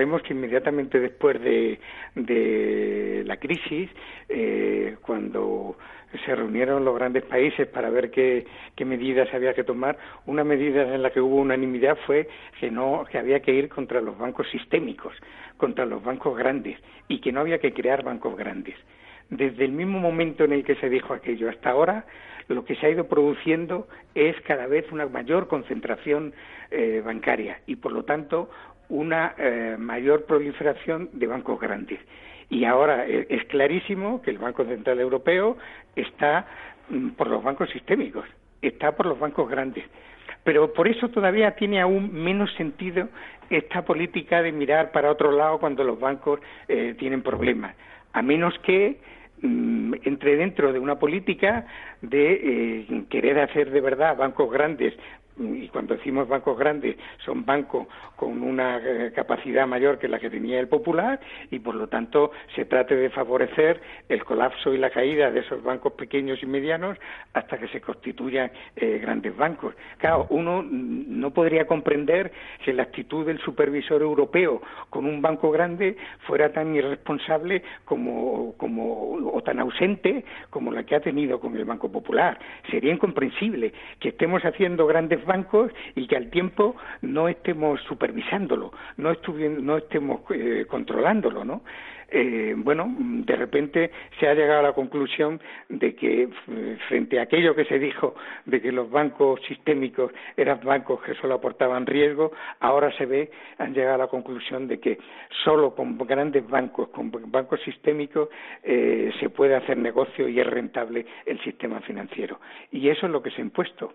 Recordemos que inmediatamente después de, de la crisis, eh, cuando se reunieron los grandes países para ver qué, qué, medidas había que tomar, una medida en la que hubo unanimidad fue que no que había que ir contra los bancos sistémicos, contra los bancos grandes y que no había que crear bancos grandes. Desde el mismo momento en el que se dijo aquello hasta ahora, lo que se ha ido produciendo es cada vez una mayor concentración eh, bancaria y, por lo tanto, una eh, mayor proliferación de bancos grandes. Y ahora eh, es clarísimo que el Banco Central Europeo está mm, por los bancos sistémicos, está por los bancos grandes. Pero por eso todavía tiene aún menos sentido esta política de mirar para otro lado cuando los bancos eh, tienen problemas, a menos que mm, entre dentro de una política de querer hacer de verdad bancos grandes y cuando decimos bancos grandes son bancos con una eh, capacidad mayor que la que tenía el Popular y por lo tanto se trate de favorecer el colapso y la caída de esos bancos pequeños y medianos hasta que se constituyan eh, grandes bancos. Claro, uno no podría comprender que la actitud del supervisor europeo con un banco grande fuera tan irresponsable como, como o tan ausente como la que ha tenido con el Banco Popular. Sería incomprensible que estemos haciendo grandes bancos y que al tiempo no estemos supervisándolo, no, no estemos eh, controlándolo, ¿no? Eh, bueno, de repente se ha llegado a la conclusión de que frente a aquello que se dijo de que los bancos sistémicos eran bancos que solo aportaban riesgo, ahora se ve, han llegado a la conclusión de que solo con grandes bancos, con bancos sistémicos, eh, se puede hacer negocio y es rentable el sistema financiero. Y eso es lo que se ha impuesto.